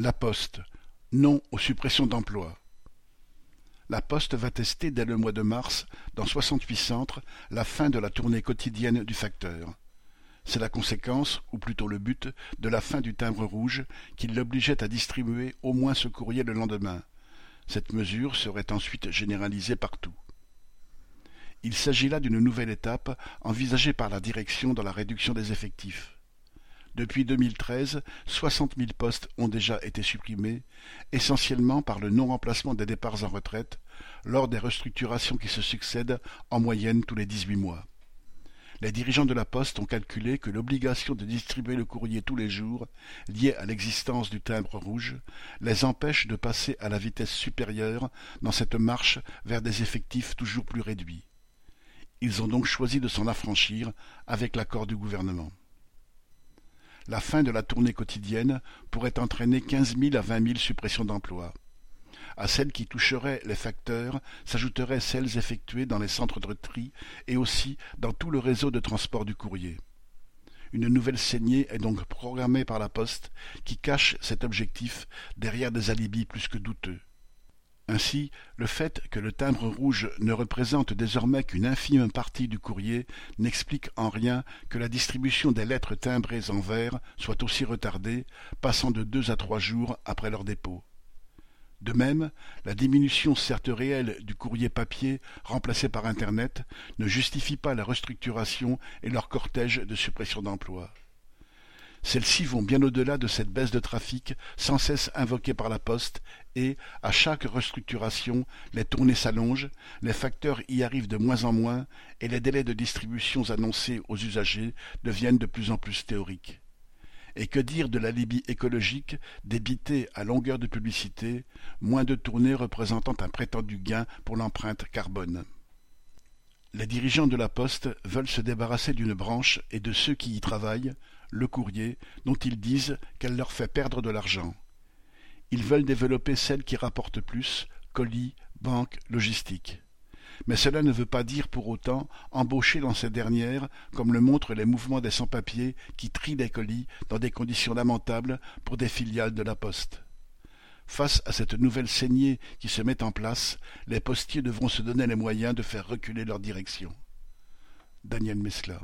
La Poste, non aux suppressions d'emplois. La Poste va tester dès le mois de mars, dans soixante-huit centres, la fin de la tournée quotidienne du facteur. C'est la conséquence, ou plutôt le but, de la fin du timbre rouge qui l'obligeait à distribuer au moins ce courrier le lendemain. Cette mesure serait ensuite généralisée partout. Il s'agit là d'une nouvelle étape envisagée par la direction dans la réduction des effectifs. Depuis 2013, soixante mille postes ont déjà été supprimés, essentiellement par le non-remplacement des départs en retraite, lors des restructurations qui se succèdent en moyenne tous les dix-huit mois. Les dirigeants de la Poste ont calculé que l'obligation de distribuer le courrier tous les jours, liée à l'existence du timbre rouge, les empêche de passer à la vitesse supérieure dans cette marche vers des effectifs toujours plus réduits. Ils ont donc choisi de s'en affranchir avec l'accord du gouvernement la fin de la tournée quotidienne pourrait entraîner quinze mille à vingt mille suppressions d'emplois. À celles qui toucheraient les facteurs s'ajouteraient celles effectuées dans les centres de tri et aussi dans tout le réseau de transport du courrier. Une nouvelle saignée est donc programmée par la Poste qui cache cet objectif derrière des alibis plus que douteux. Ainsi, le fait que le timbre rouge ne représente désormais qu'une infime partie du courrier n'explique en rien que la distribution des lettres timbrées en vert soit aussi retardée, passant de deux à trois jours après leur dépôt. De même, la diminution certes réelle du courrier papier remplacé par Internet ne justifie pas la restructuration et leur cortège de suppression d'emplois. Celles-ci vont bien au-delà de cette baisse de trafic sans cesse invoquée par la Poste et, à chaque restructuration, les tournées s'allongent, les facteurs y arrivent de moins en moins et les délais de distributions annoncés aux usagers deviennent de plus en plus théoriques. Et que dire de l'alibi écologique débité à longueur de publicité, moins de tournées représentant un prétendu gain pour l'empreinte carbone? Les dirigeants de la Poste veulent se débarrasser d'une branche et de ceux qui y travaillent, le courrier, dont ils disent qu'elle leur fait perdre de l'argent. Ils veulent développer celle qui rapporte plus, colis, banque, logistique. Mais cela ne veut pas dire pour autant embaucher dans ces dernières, comme le montrent les mouvements des sans-papiers qui trient des colis dans des conditions lamentables pour des filiales de la Poste. Face à cette nouvelle saignée qui se met en place, les postiers devront se donner les moyens de faire reculer leur direction. Daniel Mesla